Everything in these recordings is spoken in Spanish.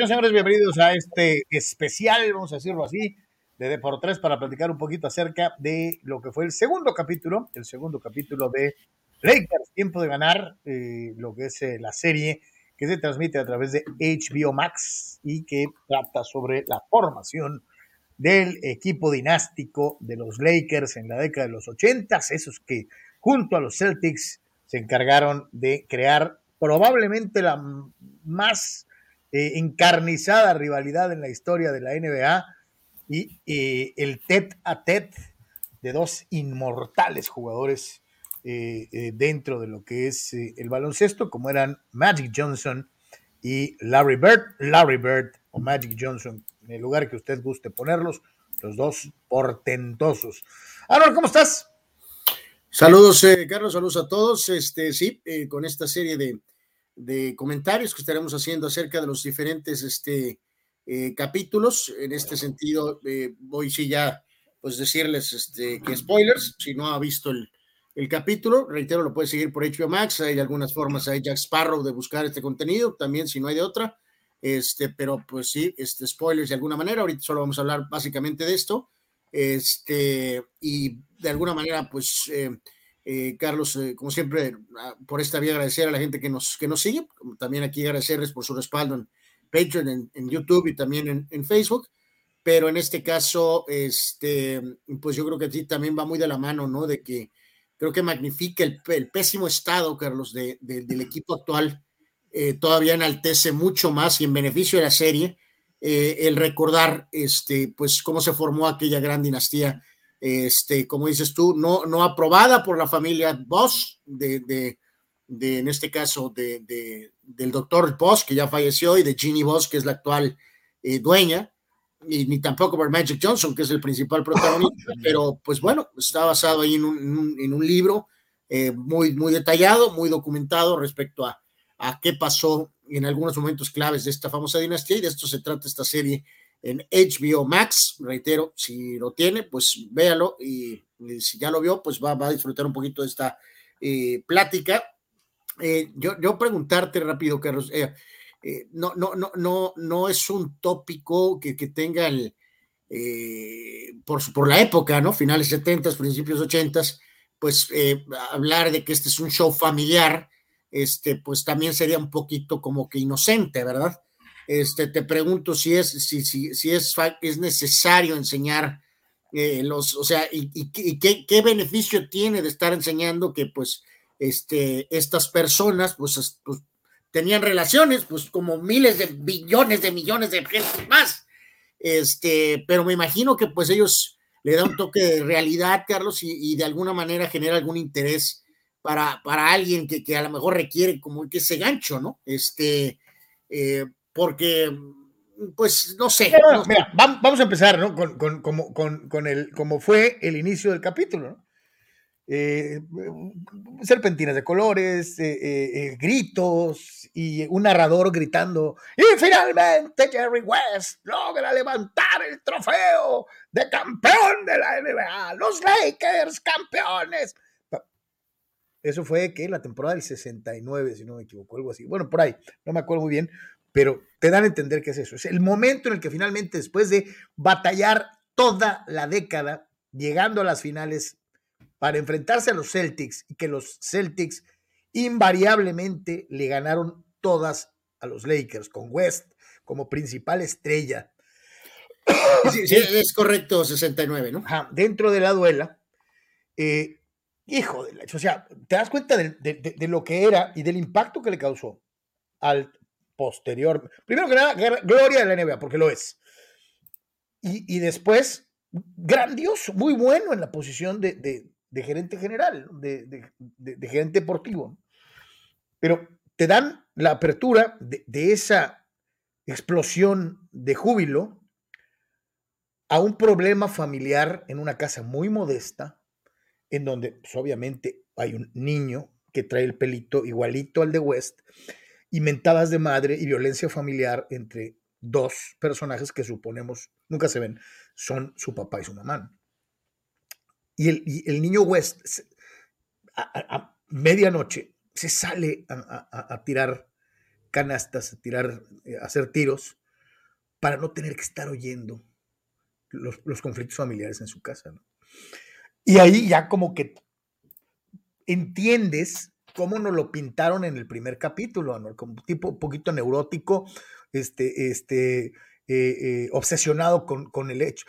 señores, bienvenidos a este especial, vamos a decirlo así, de Deportes para platicar un poquito acerca de lo que fue el segundo capítulo, el segundo capítulo de Lakers, Tiempo de Ganar, eh, lo que es eh, la serie que se transmite a través de HBO Max y que trata sobre la formación del equipo dinástico de los Lakers en la década de los 80, esos que junto a los Celtics se encargaron de crear probablemente la más eh, encarnizada rivalidad en la historia de la NBA y eh, el tet a tet de dos inmortales jugadores eh, dentro de lo que es el baloncesto, como eran Magic Johnson y Larry Bird, Larry Bird o Magic Johnson, en el lugar que usted guste ponerlos, los dos portentosos. Aaron, ¿cómo estás? Saludos, Carlos, saludos a todos. Este, sí, con esta serie de, de, comentarios que estaremos haciendo acerca de los diferentes este, eh, capítulos. En este sentido, eh, voy sí ya pues decirles este, que spoilers, si no ha visto el, el, capítulo, reitero, lo puede seguir por HBO Max, hay algunas formas, hay Jack Sparrow de buscar este contenido, también si no hay de otra, este, pero pues sí, este, spoilers de alguna manera, ahorita solo vamos a hablar básicamente de esto, este, y de alguna manera, pues, eh, eh Carlos, eh, como siempre, ah, por esta vía agradecer a la gente que nos, que nos sigue, también aquí agradecerles por su respaldo en, Patreon, en, YouTube y también en, Facebook. Pero en este caso, este, pues yo creo que sí también va muy de la mano, ¿no? De que creo que magnifica el, pésimo estado, Carlos, de, del equipo actual. Eh, todavía enaltece mucho más y en beneficio de la serie el recordar, este, pues cómo se formó aquella gran dinastía, este, como dices tú, no, no aprobada por la familia Bosch de, de de, en este caso, de, del doctor Bosch, que ya falleció, y de Ginny Bosch, que es la actual eh, dueña, y ni tampoco por Magic Johnson, que es el principal protagonista, pero pues bueno, está basado ahí en un, en un, libro eh, muy, muy detallado, muy documentado respecto a, a qué pasó en algunos momentos claves de esta famosa dinastía, y de esto se trata esta serie en HBO Max, reitero, si lo tiene, pues véalo, y, si ya lo vio, pues va, a disfrutar un poquito de esta eh, plática eh, yo, yo, preguntarte rápido, Carlos, eh, no, no, no, no, no es un tópico que, que tenga el, por, por, la época, ¿no? Finales 70, principios 80, pues hablar de que este es un show familiar, este, pues también sería un poquito como que inocente, ¿verdad? Este, te pregunto si es, si, si, si es, es necesario enseñar los, o sea, y, qué, beneficio tiene de estar enseñando que pues este, estas personas, pues, pues, tenían relaciones, pues como miles de billones de millones de gente más. Este, pero me imagino que pues ellos le dan un toque de realidad, Carlos, y, de alguna manera genera algún interés para, para alguien que, que, a lo mejor requiere como que ese gancho, ¿no? Este, eh, porque, pues, no sé. Mira, vamos a empezar, ¿no? Con, con, con, con, el, como fue el inicio del capítulo, ¿no? Eh, serpentinas de colores, eh, eh, gritos y un narrador gritando, y finalmente Jerry West logra levantar el trofeo de campeón de la NBA, los Lakers campeones. Eso fue que la temporada del 69, si no me equivoco, algo así. Bueno, por ahí, no me acuerdo muy bien, pero te dan a entender que es eso. Es el momento en el que finalmente, después de batallar toda la década, llegando a las finales, para enfrentarse a los Celtics y que los Celtics invariablemente le ganaron todas a los Lakers, con West como principal estrella. Sí, sí es correcto, 69, ¿no? dentro de la duela, eh, hijo de la... O sea, te das cuenta de, de, lo que era y del impacto que le causó al posterior. Primero que nada, gloria de la NBA, porque lo es. Y, y después, grandioso, muy bueno en la posición de, de gerente general, de, gerente deportivo. Pero te dan la apertura de, esa explosión de júbilo a un problema familiar en una casa muy modesta, en donde pues, obviamente hay un niño que trae el pelito igualito al de West, y mentadas de madre y violencia familiar entre dos personajes que suponemos nunca se ven, son su papá y su mamá. Y el, niño West a, medianoche se sale a, tirar canastas, a tirar, eh, a hacer tiros, para no tener que estar oyendo los, los conflictos familiares en su casa. Y ahí ya como que entiendes cómo nos lo pintaron en el primer capítulo, ¿no? como tipo un poquito neurótico, este, este, eh, eh, obsesionado con, con, el hecho,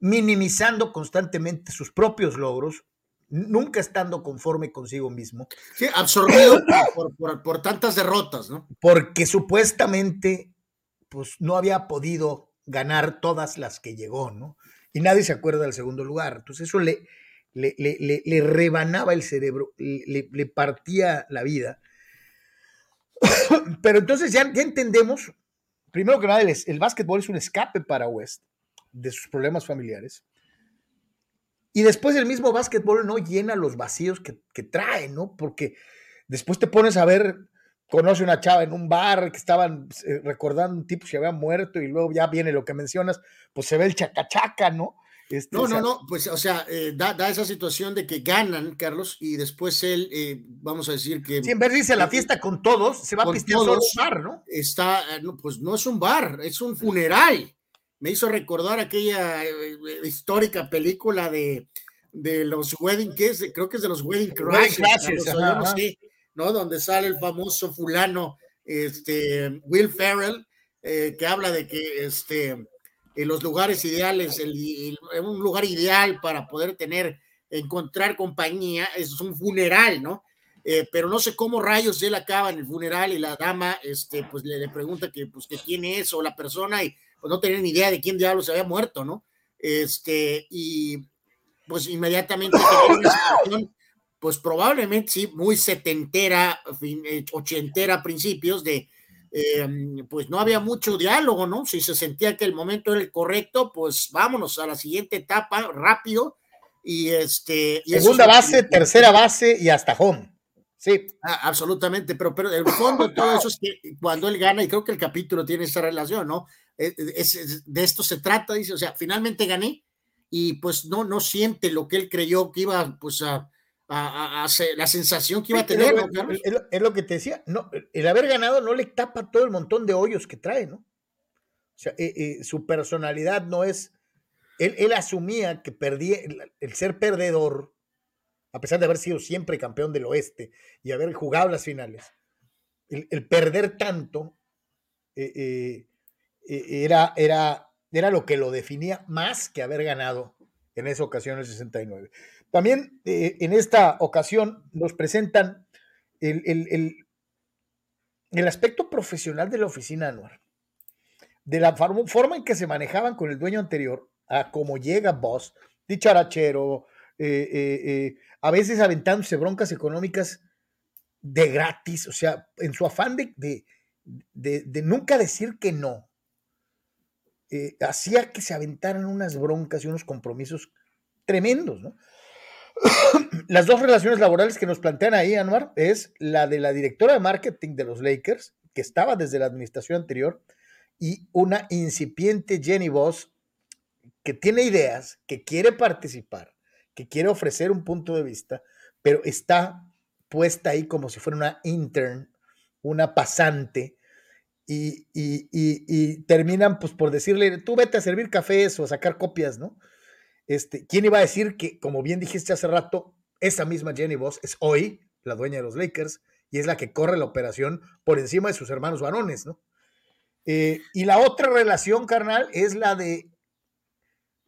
minimizando constantemente sus propios logros, nunca estando conforme consigo mismo. Sí, absorbido por, por, por, tantas derrotas, ¿no? Porque supuestamente, pues no había podido ganar todas las que llegó, ¿no? Y nadie se acuerda del segundo lugar. Entonces eso le, le, le, le rebanaba el cerebro, le, partía la vida. Pero entonces ya, ya entendemos, primero que nada, el, el básquetbol es un escape para West de sus problemas familiares. Y después el mismo básquetbol no llena los vacíos que, que, trae, ¿no? Porque después te pones a ver, conoce una chava en un bar que estaban eh, recordando un tipo que había muerto y luego ya viene lo que mencionas, pues se ve el chacachaca, ¿no? Este, no, no, no, pues o sea, eh, da, da, esa situación de que ganan, Carlos, y después él, eh, vamos a decir que... Sí, en vez de irse a la fiesta con todos, se va a pistear solo un bar, ¿no? Está, no, pues no es un bar, es un funeral. Me hizo recordar aquella eh, histórica película de, de los Wedding, que creo que es de los Wedding Crashes, no, Donde sale el famoso fulano, este, Will Ferrell, eh, que habla de que este, en los lugares ideales, el, un lugar ideal para poder tener, encontrar compañía, es un funeral, ¿no? Eh, pero no sé cómo rayos él acaba en el funeral y la dama, este, pues le, le pregunta que, pues, que quién es o la persona y pues no tenían ni idea de quién diablos se había muerto, ¿no? Este, y pues inmediatamente pues probablemente sí, muy setentera, eh, ochentera principios de, em, pues no había mucho diálogo, ¿no? Si se sentía que el momento era el correcto, pues vámonos a la siguiente etapa rápido y este... Y Segunda base, tercera base y hasta home. Sí. Ah, absolutamente, pero, pero el fondo de todo eso es que cuando él gana, y creo que el capítulo tiene esa relación, ¿no? Eh, de esto se trata, dice, o sea, finalmente gané y pues no, no siente lo que él creyó que iba pues a, a, la sensación que iba a tener. Es lo, que te decía, no, el haber ganado no le tapa todo el montón de hoyos que trae, ¿no? O sea, eh, eh, su personalidad no es, él, él asumía que perdía, el, ser perdedor, a pesar de haber sido siempre campeón del oeste y haber jugado las finales, el, perder tanto, eh, era, era, era lo que lo definía más que haber ganado en esa ocasión el 69. También eh, en esta ocasión nos presentan el, el, el, aspecto profesional de la oficina anual, de la forma en que se manejaban con el dueño anterior, a cómo llega Boss, dicharachero, eh, eh, a veces aventándose broncas económicas de gratis, o sea, en su afán de, de, de nunca decir que no, hacía que se aventaran unas broncas y unos compromisos tremendos, ¿no? Las dos relaciones laborales que nos plantean ahí, Anwar, es la de la directora de marketing de los Lakers, que estaba desde la administración anterior, y una incipiente Jenny Voss que tiene ideas, que quiere participar, que quiere ofrecer un punto de vista, pero está puesta ahí como si fuera una intern, una pasante, y, terminan pues por decirle, tú vete a servir cafés o a sacar copias, ¿no? Este, ¿Quién iba a decir que, como bien dijiste hace rato, esa misma Jenny Voss es hoy la dueña de los Lakers y es la que corre la operación por encima de sus hermanos varones, ¿no? Eh, y la otra relación, carnal, es la de,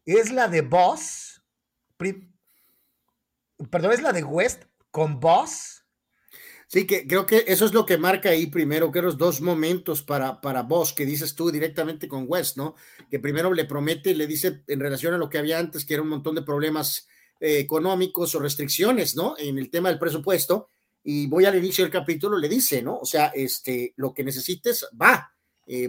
es la de Boss, perdón, es la de West con Boss Sí, que creo que eso es lo que marca ahí primero, que los dos momentos para, para vos, que dices tú directamente con West, ¿no? Que primero le promete le dice en relación a lo que había antes, que era un montón de problemas eh, económicos o restricciones, ¿no? En el tema del presupuesto, y voy al inicio del capítulo, le dice, ¿no? O sea, este, lo que necesites, va, eh,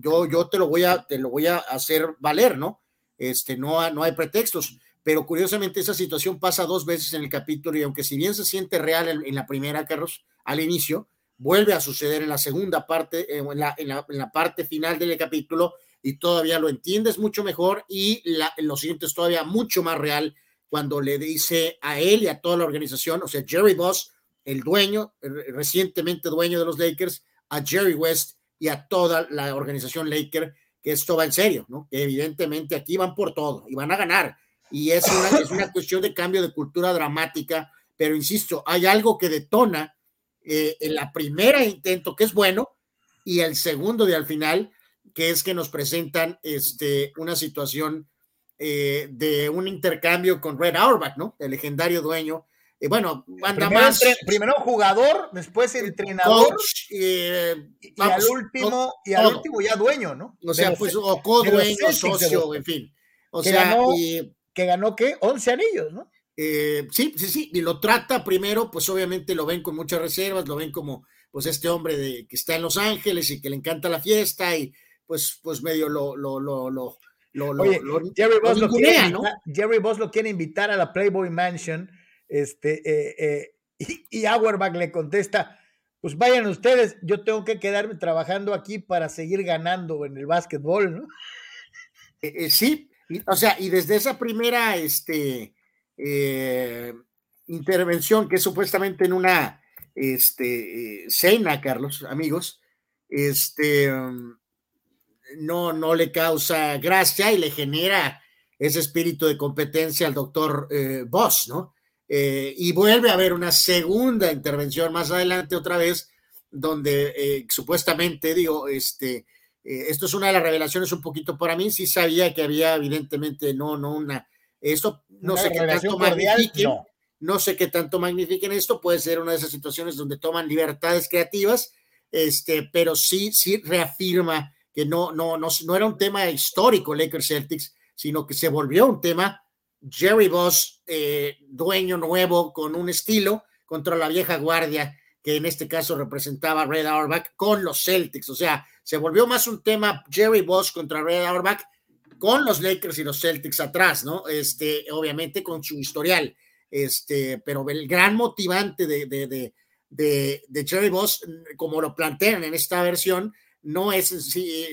yo, yo te lo voy a, te lo voy a hacer valer, ¿no? Este, no, no hay pretextos pero curiosamente esa situación pasa dos veces en el capítulo y aunque si bien se siente real en, la primera, Carlos, al inicio, vuelve a suceder en la segunda parte, eh, en, la, en, la, parte final del capítulo y todavía lo entiendes mucho mejor y la, lo sientes todavía mucho más real cuando le dice a él y a toda la organización, o sea, Jerry Boss el dueño, recientemente dueño de los Lakers, a Jerry West y a toda la organización Laker, que esto va en serio. Que evidentemente aquí van por todo y van a ganar. Y es una, es una cuestión de cambio de cultura dramática, pero insisto, hay algo que detona eh, en la primera intento, que es bueno, y el segundo de al final, que es que nos presentan este, una situación eh, de un intercambio con Red Auerbach, ¿no? El legendario dueño. y bueno, anda más. primero jugador, después entrenador. Eh, y, al último, y al último ya dueño, ¿no? O sea, pues, o co-dueño, socio, en fin. O sea, ganó, que ganó, ¿qué? 11 anillos, ¿no? Eh, sí, sí, sí, y lo trata primero, pues obviamente lo ven con muchas reservas, lo ven como pues este hombre de, que está en Los Ángeles y que le encanta la fiesta y pues, pues medio lo, lo, lo, lo, Jerry, Boss lo quiere Jerry Boss lo quiere invitar a la Playboy Mansion, este, eh, eh, y, y Auerbach le contesta, pues vayan ustedes, yo tengo que quedarme trabajando aquí para seguir ganando en el básquetbol, ¿no? sí, o sea, y desde esa primera, este, intervención que es supuestamente en una este, cena, Carlos, amigos, este, um, no, no le causa gracia y le genera ese espíritu de competencia al doctor eh, Boss, ¿no? Eh, y vuelve a haber una segunda intervención más adelante otra vez, donde eh, supuestamente, digo, este, esto es una de las revelaciones un poquito para mí, sí sabía que había evidentemente, no, no una, esto no sé qué tanto no. no sé qué tanto magnifiquen esto, puede ser una de esas situaciones donde toman libertades creativas, este, pero sí, sí reafirma que no, no, no, no era un tema histórico Lakers Celtics, sino que se volvió un tema. Jerry Boss, eh, dueño nuevo con un estilo contra la vieja guardia, que en este caso representaba Red Auerbach con los Celtics. O sea, se volvió más un tema Jerry Boss contra Red Auerbach con los Lakers y los Celtics atrás, ¿no? Este, obviamente con su historial. Este, pero el gran motivante de, de, de, de, Cherry Boss, como lo plantean en esta versión, no es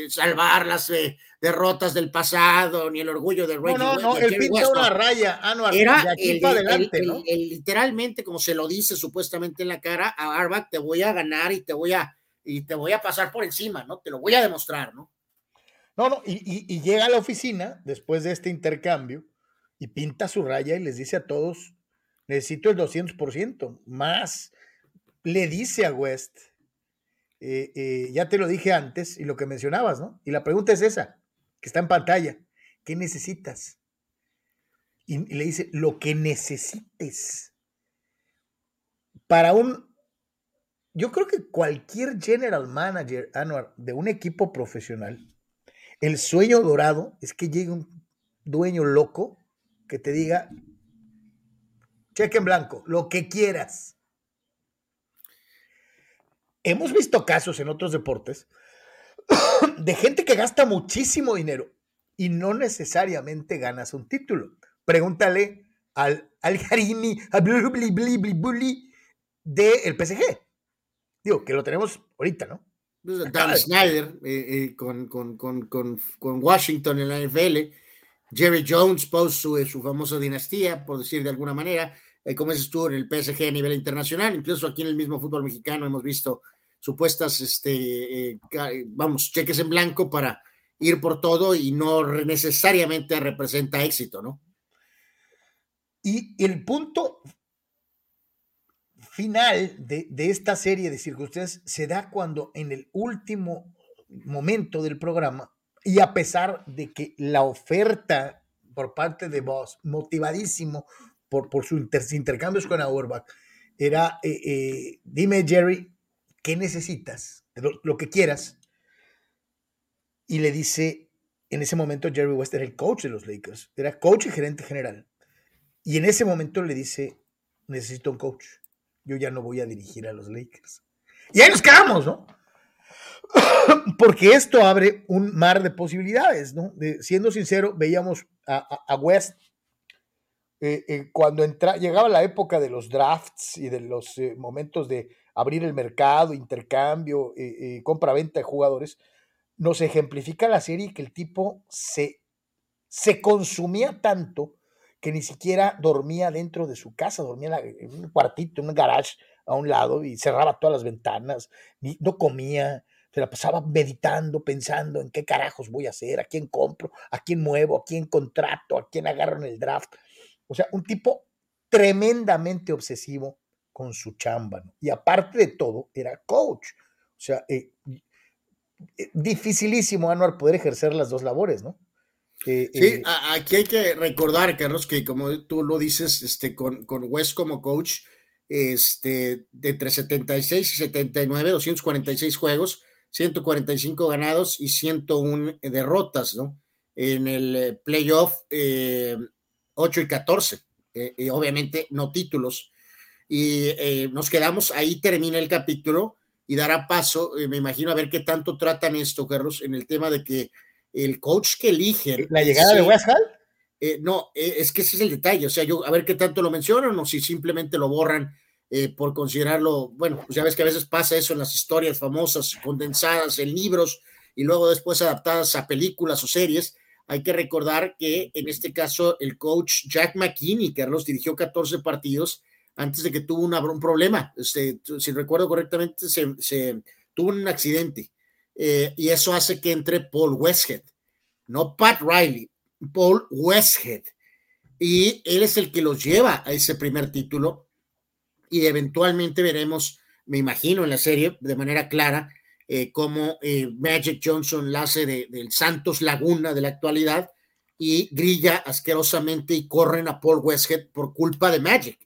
salvar las eh, derrotas del pasado ni el orgullo del Reggie. No, no, no, el pinta una raya, Anuar, Era el, adelante, ¿no? literalmente, como se lo dice supuestamente en la cara, a Arbach te voy a ganar y te voy a, y te voy a pasar por encima, ¿no? Te lo voy a demostrar, ¿no? No, no, y, y llega a la oficina después de este intercambio y pinta su raya y les dice a todos, necesito el 200%, más. Le dice a West, eh, eh, ya te lo dije antes y lo que mencionabas, ¿no? Y la pregunta es esa, que está en pantalla, ¿qué necesitas? Y, le dice, lo que necesites. Para un, yo creo que cualquier general manager, Anuar, de un equipo profesional, el sueño dorado es que llegue un dueño loco que te diga, cheque en blanco, lo que quieras. Hemos visto casos en otros deportes de gente que gasta muchísimo dinero y no necesariamente ganas un título. Pregúntale al, al Harimi, al Bully del PSG. Digo, que lo tenemos ahorita, ¿no? Pues, Dan Snyder eh, eh, con, con, con, con, Washington en la NFL Jerry Jones puso su, su famosa dinastía, por decir de alguna manera, eh, como es tú en el PSG a nivel internacional, incluso aquí en el mismo fútbol mexicano hemos visto supuestas, este, eh, vamos, cheques en blanco para ir por todo y no necesariamente representa éxito, ¿no? Y el punto final de, de, esta serie de circunstancias se da cuando en el último momento del programa y a pesar de que la oferta por parte de Boss, motivadísimo por, por sus intercambios con Auerbach, era, eh, eh, dime Jerry, ¿qué necesitas? Lo, que quieras. Y le dice, en ese momento Jerry West era el coach de los Lakers, era coach y gerente general. Y en ese momento le dice, necesito un coach, yo ya no voy a dirigir a los Lakers. Y ahí nos quedamos, ¿no? porque esto abre un mar de posibilidades, ¿no? siendo sincero, veíamos a, West eh, eh, cuando entra, llegaba la época de los drafts y de los eh, momentos de abrir el mercado, intercambio, compra-venta de jugadores, nos ejemplifica la serie que el tipo se, se consumía tanto que ni siquiera dormía dentro de su casa, dormía en un cuartito, en un garage, a un lado y cerraba todas las ventanas, no comía, se la pasaba meditando, pensando en qué carajos voy a hacer, a quién compro, a quién muevo, a quién contrato, a quién agarro en el draft. O sea, un tipo tremendamente obsesivo con su chamba. Y aparte de todo, era coach. O sea, eh, eh, dificilísimo, Anuar, poder ejercer las dos labores, ¿no? sí, eh, aquí hay que recordar, Carlos, que como tú lo dices, este, con, con West como coach, este, de entre 76 y 79, 246 juegos, 145 ganados y 101 derrotas, ¿no? En el playoff, 8 eh, y 14, y obviamente no títulos. Y nos quedamos, ahí termina el capítulo y dará paso, me imagino, a ver qué tanto tratan esto, Carlos, en el tema de que el coach que eligen. ¿La llegada de West Hall? Eh, no, eh, es que ese es el detalle. O sea, yo a ver qué tanto lo mencionan o si simplemente lo borran eh, por considerarlo. Bueno, pues ya ves que a veces pasa eso en las historias famosas, condensadas en libros y luego después adaptadas a películas o series. Hay que recordar que en este caso el coach Jack McKinney, Carlos dirigió 14 partidos antes de que tuvo un problema. Este, si recuerdo correctamente, se tuvo un accidente eh, y eso hace que entre Paul Westhead, no Pat Riley, Paul Westhead. Y él es el que los lleva a ese primer título y eventualmente veremos, me imagino en la serie de manera clara, eh, cómo eh, Magic Johnson la hace del Santos Laguna de la actualidad y grilla asquerosamente y corren a Paul Westhead por culpa de Magic.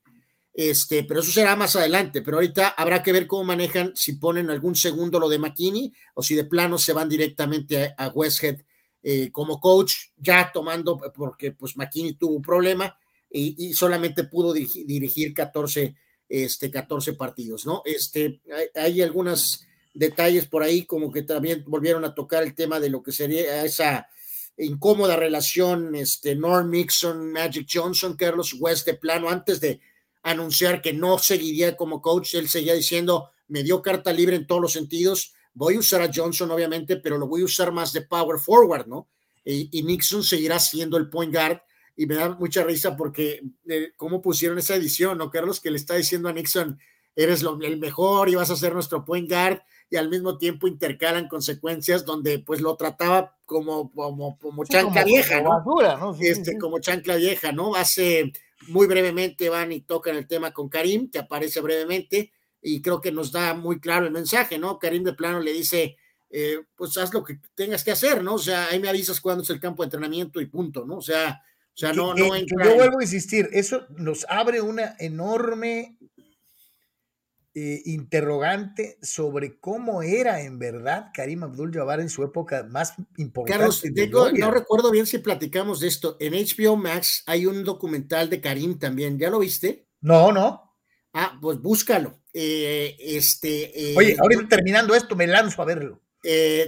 Este, pero eso será más adelante. Pero ahorita habrá que ver cómo manejan, si ponen algún segundo lo de McKinney o si de plano se van directamente a, Westhead eh, como coach, ya tomando, porque pues McKinney tuvo un problema y, solamente pudo dirigir, 14, este, 14 partidos, ¿no? Este, hay, algunos detalles por ahí, como que también volvieron a tocar el tema de lo que sería esa incómoda relación, este, Norm Mixon, Magic Johnson, Carlos West de plano, antes de anunciar que no seguiría como coach. Él seguía diciendo, me dio carta libre en todos los sentidos. Voy a usar a Johnson, obviamente, pero lo voy a usar más de power forward, ¿no? Y, Nixon seguirá siendo el point guard. Y me da mucha risa porque, eh, ¿cómo pusieron esa edición, no, Carlos? Que le está diciendo a Nixon, eres lo, el mejor y vas a ser nuestro point guard. Y al mismo tiempo intercalan consecuencias donde, pues, lo trataba como, como, como chancla vieja, ¿no? este, Como chancla vieja, ¿no? Hace muy brevemente van y tocan el tema con Karim, que aparece brevemente, y creo que nos da muy claro el mensaje, ¿no? Karim de plano le dice, eh, pues haz lo que tengas que hacer, ¿no? O sea, ahí me avisas cuándo es el campo de entrenamiento y punto, ¿no? O sea, o sea no, no Yo vuelvo a insistir, eso nos abre una enorme eh, interrogante sobre cómo era en verdad Karim Abdul-Jabbar en su época más importante. Carlos, no recuerdo bien si platicamos de esto. En HBO Max hay un documental de Karim también. ¿Ya lo viste? No, no. Ah, pues búscalo. Eh, este, eh, Oye, ahorita terminando esto, me lanzo a verlo.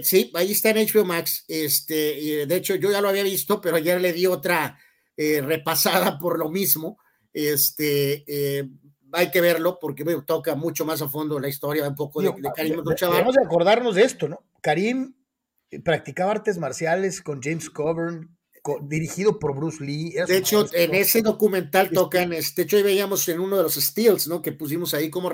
sí, ahí está en HBO Max. Este, de hecho, yo ya lo había visto, pero ayer le di otra repasada por lo mismo. Este, hay que verlo porque toca mucho más a fondo la historia un poco de, Karim Abdul-Jabbar. Vamos a acordarnos de esto, ¿no? Karim eh, practicaba artes marciales con James Coburn, dirigido por Bruce Lee. De hecho, en ese documental tocan, este, de hecho, ahí veíamos en uno de los steals, ¿no? Que pusimos ahí como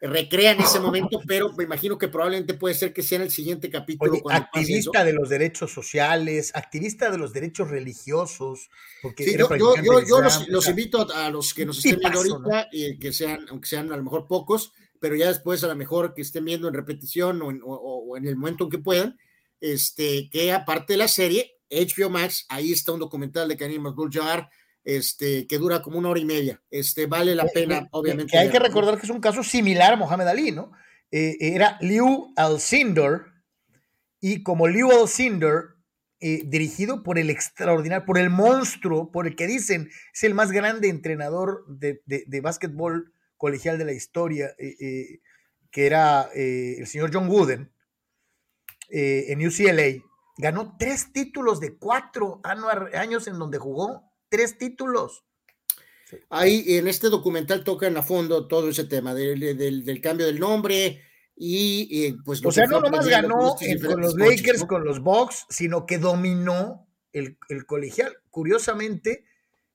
recrean ese momento, pero me imagino que probablemente puede ser que sea en el siguiente capítulo. activista de los derechos sociales, activista de los derechos religiosos. Porque yo, yo, los, invito a, los que nos estén viendo ahorita, y que sean, aunque sean a lo mejor pocos, pero ya después a lo mejor que estén viendo en repetición o en, o, en el momento en que puedan, este, que aparte de la serie, HBO Max, ahí está un documental de Karim Abdul-Jabbar, este, que dura como una hora y media. Este, vale la pena, obviamente. Que hay que recordar que es un caso similar a Mohamed Ali, ¿no? Eh, era Liu Alcindor, y como Liu Alcindor, eh, dirigido por el extraordinario, por el monstruo, por el que dicen es el más grande entrenador de, de, básquetbol colegial de la historia, eh, que era el señor John Wooden, en UCLA, ganó tres títulos de cuatro años en donde jugó tres títulos. Ahí en este documental tocan a fondo todo ese tema del, cambio del nombre y, pues... O sea, no nomás ganó con los Lakers, con los Bucks, sino que dominó el, colegial. Curiosamente,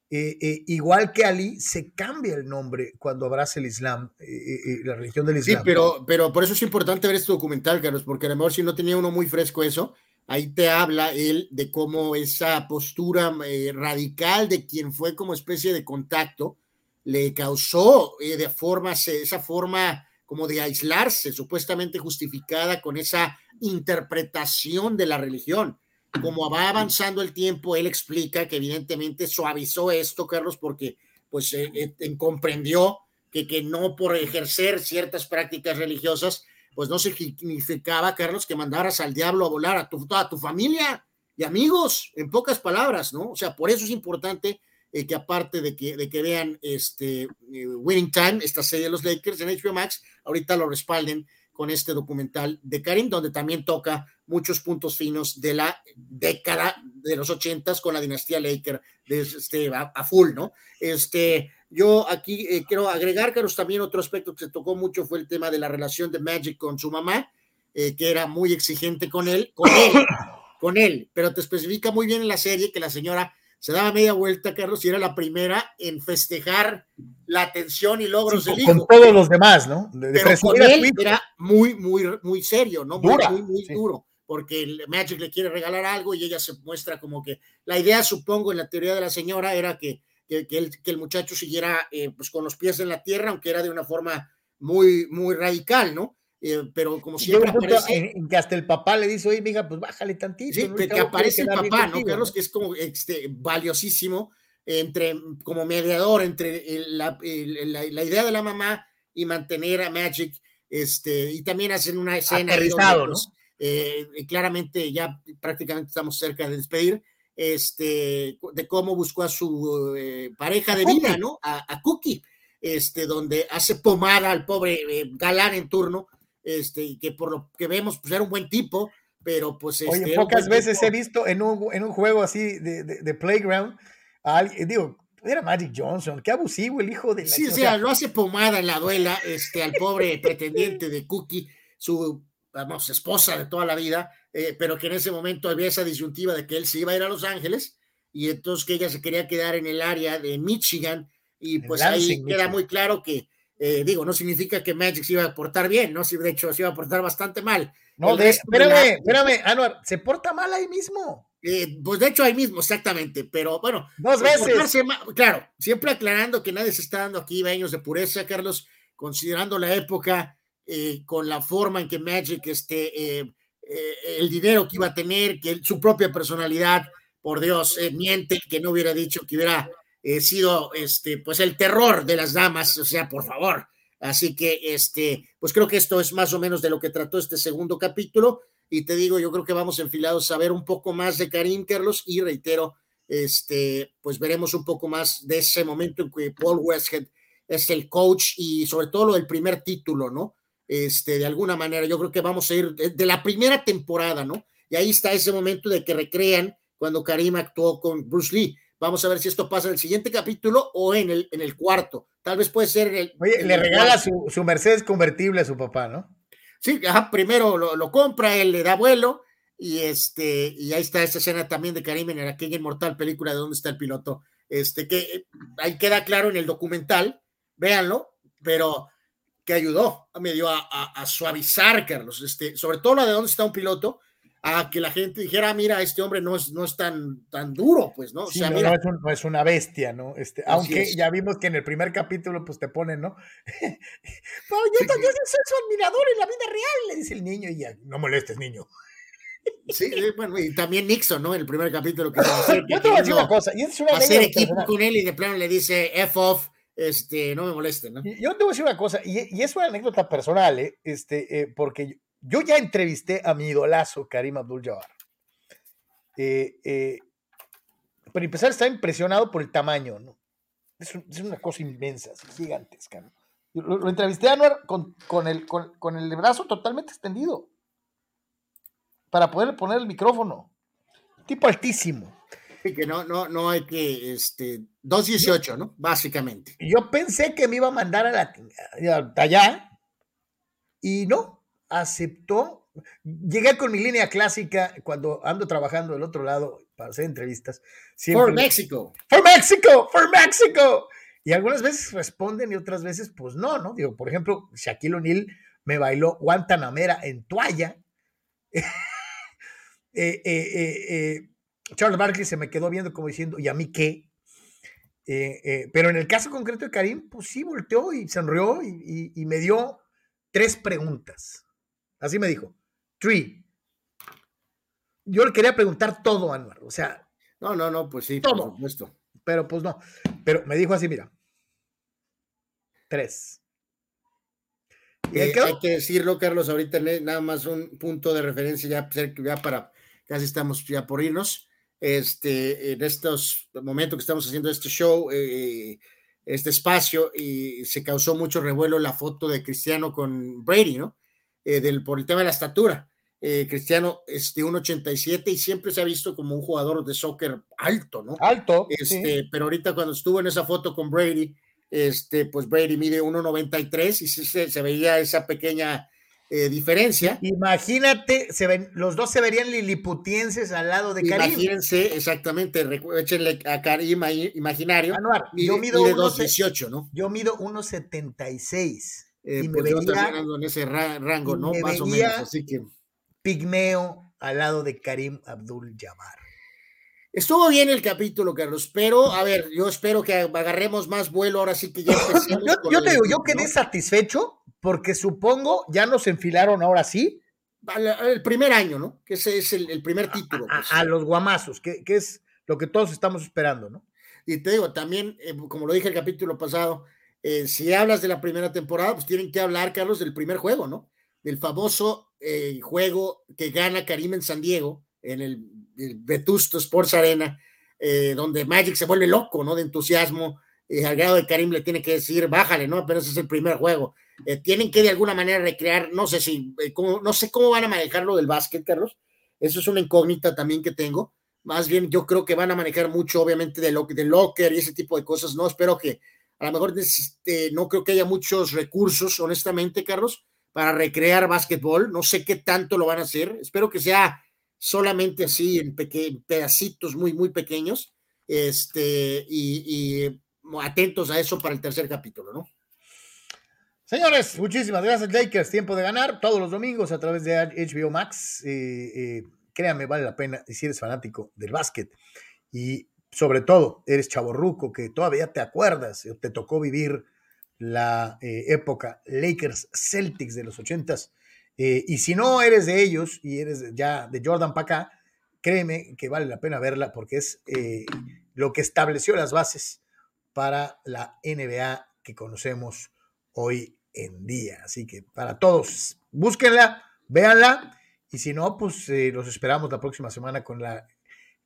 eh, eh, igual que Ali, se cambia el nombre cuando abraza el Islam, eh, la religión del Islam. Sí, pero, pero por eso es importante ver este documental, Carlos, porque a lo mejor si no tenía uno muy fresco eso, ahí te habla él de cómo esa postura radical de quien fue como especie de contacto le causó de forma, esa forma como de aislarse, supuestamente justificada con esa interpretación de la religión. Como va avanzando el tiempo, él explica que evidentemente suavizó esto, Carlos, porque pues eh, eh, comprendió que, que no por ejercer ciertas prácticas religiosas, pues no significaba, Carlos, que mandaras al diablo a volar a tu, toda tu familia y amigos, en pocas palabras, ¿no? O sea, por eso es importante eh, que aparte de que, de que vean este Winning Time, esta serie de los Lakers en HBO Max, ahorita lo respalden con este documental de Karim, donde también toca muchos puntos finos de la década de los ochentas con la dinastía Laker de este, a, full, ¿no? Este, yo aquí eh, quiero agregar, Carlos, también otro aspecto que se tocó mucho fue el tema de la relación de Magic con su mamá, eh, que era muy exigente con él, con él, con él, pero te especifica muy bien en la serie que la señora se daba media vuelta, Carlos, y era la primera en festejar la atención y logros del hijo. Con todos los demás, ¿no? Pero con él era muy, muy, muy serio, ¿no? Muy, muy, muy duro, porque el Magic le quiere regalar algo y ella se muestra como que la idea, supongo, en la teoría de la señora era que, que, el, que el, muchacho siguiera eh, pues con los pies en la tierra, aunque era de una forma muy, muy radical, ¿no? Eh, pero como siempre aparece, en, que hasta el papá le dice, oye, mija, pues bájale tantito. Sí, que aparece el papá, ¿no, Carlos? Que es como este, valiosísimo entre, como mediador entre la, la, idea de la mamá y mantener a Magic, este, y también hacen una escena Aterrizado, pues, eh, claramente ya prácticamente estamos cerca de despedir, este, de cómo buscó a su eh, pareja de vida, ¿no? A, a, Cookie, este, donde hace pomada al pobre galán en turno, este, y que por lo que vemos, pues era un buen tipo, pero pues... Este, Oye, pocas veces he visto en un, en un juego así de, de, Playground, digo, era Magic Johnson, qué abusivo el hijo de la... Sí, o sea, lo hace pomada en la duela, este, al pobre pretendiente de Cookie, su, vamos, esposa de toda la vida, eh, pero que en ese momento había esa disyuntiva de que él se iba a ir a Los Ángeles, y entonces que ella se quería quedar en el área de Michigan, y pues ahí queda muy claro que eh, digo, no significa que Magic se iba a portar bien, ¿no? Si de hecho se iba a portar bastante mal. No, espérame, espérame, Anuar, ¿se porta mal ahí mismo? Eh, pues de hecho ahí mismo, exactamente, pero bueno. Dos veces. claro, siempre aclarando que nadie se está dando aquí baños de pureza, Carlos, considerando la época, eh, con la forma en que Magic, este, el dinero que iba a tener, que su propia personalidad, por Dios, miente que no hubiera dicho que hubiera he sido este, pues el terror de las damas, o sea, por favor. Así que, este, pues creo que esto es más o menos de lo que trató este segundo capítulo. Y te digo, yo creo que vamos enfilados a ver un poco más de Karim Carlos y reitero, este, pues veremos un poco más de ese momento en que Paul Westhead es el coach y sobre todo lo del primer título, ¿no? Este, de alguna manera, yo creo que vamos a ir de, de la primera temporada, ¿no? Y ahí está ese momento de que recrean cuando Karim actuó con Bruce Lee Vamos a ver si esto pasa en el siguiente capítulo o en el, en el cuarto. Tal vez puede ser el. Oye, le regala su, su, Mercedes convertible a su papá, ¿no? Sí, primero lo, compra, él le da vuelo y este y ahí está esa escena también de Karim en aquella inmortal película de dónde está el piloto. Este que eh, ahí queda claro en el documental, véanlo, pero que ayudó, me dio a, a, suavizar, Carlos, este, sobre todo la de dónde está un piloto, a que la gente dijera, ah, mira, este hombre no es, no es tan, tan duro, pues, ¿no? O sea, no, mira, no, es una bestia, ¿no? Este, aunque ya vimos que en el primer capítulo, pues te ponen, ¿no? yo, yo, soy su admirador en la vida real, le dice el niño, y ya, no molestes, niño. Sí, bueno, y también Nixon, ¿no? En el primer capítulo que hacer, Yo te voy a decir una cosa, y es una hacer equipo con él y de plano le dice F off, este, no me moleste, ¿no? Yo te voy a decir una cosa, y, y es una anécdota personal, ¿eh? Este, eh, porque yo ya entrevisté a mi idolazo Karim Abdul-Jabbar. Eh, eh, para empezar, estaba impresionado por el tamaño, ¿no? Es, una cosa inmensa, gigantesca. Lo, entrevisté a Anuar con, el, con, el brazo totalmente extendido para poder poner el micrófono. Tipo altísimo. Que no, no, no hay que, este, 2.18, ¿no? Básicamente. Yo pensé que me iba a mandar a la allá y no, aceptó llegué con mi línea clásica cuando ando trabajando del otro lado para hacer entrevistas. For Mexico. For Mexico, for Mexico. Y algunas veces responden y otras veces, pues no, ¿no? Digo, por ejemplo, Shaquille O'Neal me bailó Guantanamera en toalla. Eh, eh, eh, Charles Barkley se me quedó viendo como diciendo, ¿y a mí qué? pero en el caso concreto de Karim, pues sí volteó y sonrió y, y me dio tres preguntas. Así me dijo. Three. Yo le quería preguntar todo, Anuar. O sea. No, no, no, pues sí, todo. por supuesto. Pero pues no. Pero me dijo así, mira. Tres. Eh, hay que decirlo, Carlos, ahorita nada más un punto de referencia ya, ya para, casi estamos ya por irnos. Este, en estos momentos que estamos haciendo este show, eh, este espacio, y se causó mucho revuelo la foto de Cristiano con Brady, ¿no? Eh, del, por el tema de la estatura. Eh, Cristiano es de 1,87 y siempre se ha visto como un jugador de soccer alto, ¿no? Alto. Este, Pero ahorita cuando estuvo en esa foto con Brady, este, pues Brady mide 1,93 y se, se, veía esa pequeña eh, diferencia. Imagínate, se ven, los dos se verían liliputienses al lado de Karim. Imagínense, exactamente, échenle a Karim imaginario. Anuar, yo mido 2,18, ¿no? Yo mido 1,76. Eh, y me pues veía, en ese rango, ¿no? Más o menos, así que. Pigmeo al lado de Karim Abdul Jabbar. Estuvo bien el capítulo, Carlos, pero a ver, yo espero que agarremos más vuelo ahora sí que ya yo, te digo, yo quedé satisfecho porque supongo ya nos enfilaron ahora sí. el primer año, ¿no? Que ese es el, primer título. A, pues. los guamazos, que, es lo que todos estamos esperando, ¿no? Y te digo, también, eh, como lo dije el capítulo pasado, eh, si hablas de la primera temporada, pues tienen que hablar, Carlos, del primer juego, ¿no? Del famoso eh, juego que gana Karim en San Diego, en el, Vetusto Sports Arena, donde Magic se vuelve loco, ¿no? De entusiasmo, y al grado de Karim le tiene que decir, bájale, ¿no? Ese es el primer juego. Tienen que de alguna manera recrear, no sé si, no sé cómo van a manejar lo del básquet, Carlos. Eso es una incógnita también que tengo. Más bien, yo creo que van a manejar mucho, obviamente, de locker y ese tipo de cosas. No espero que a lo mejor este, no creo que haya muchos recursos, honestamente, Carlos, para recrear básquetbol. No sé qué tanto lo van a hacer. Espero que sea solamente así en, pedacitos muy, muy pequeños. Este, y, atentos a eso para el tercer capítulo, ¿no? Señores, muchísimas gracias, Lakers. Tiempo de ganar todos los domingos a través de HBO Max. Eh, eh, créame, vale la pena si eres fanático del básquet. Y sobre todo eres chaborruco, que todavía te acuerdas, te tocó vivir la eh, época Lakers Celtics de los ochentas, eh, y si no eres de ellos y eres ya de Jordan para acá, créeme que vale la pena verla porque es eh, lo que estableció las bases para la NBA que conocemos hoy en día. Así que para todos, búsquenla, véanla, y si no, pues los esperamos la próxima semana con la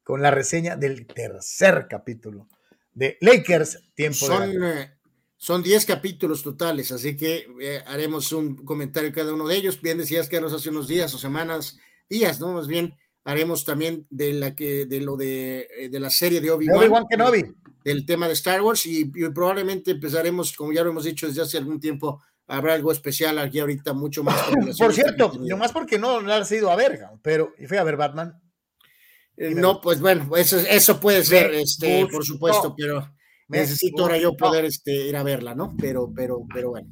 con la reseña del tercer capítulo de Lakers Tiempo son, de eh, Son 10 capítulos totales, así que eh, haremos un comentario cada uno de ellos. Bien decías, que Carlos, hace unos días o semanas, días, ¿no? Más bien, haremos también de la que de lo de, eh, de la serie de Obi-Wan. Obi Kenobi. Del tema de Star Wars y, probablemente empezaremos, como ya lo hemos dicho desde hace algún tiempo, habrá algo especial aquí ahorita, mucho más. Por cierto, más porque no lo has ido a ver, pero fui a ver Batman eh, no, pues bueno, eso, eso puede ser, este, por supuesto, pero necesito ahora yo poder este, ir a verla, ¿no? Pero, pero, pero bueno.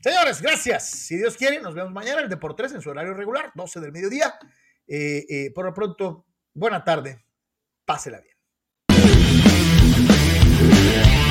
Señores, gracias. Si Dios quiere, nos vemos mañana el Deportes en su horario regular, 12 del mediodía. Eh, eh, por lo pronto, buena tarde. Pásela bien. Yeah.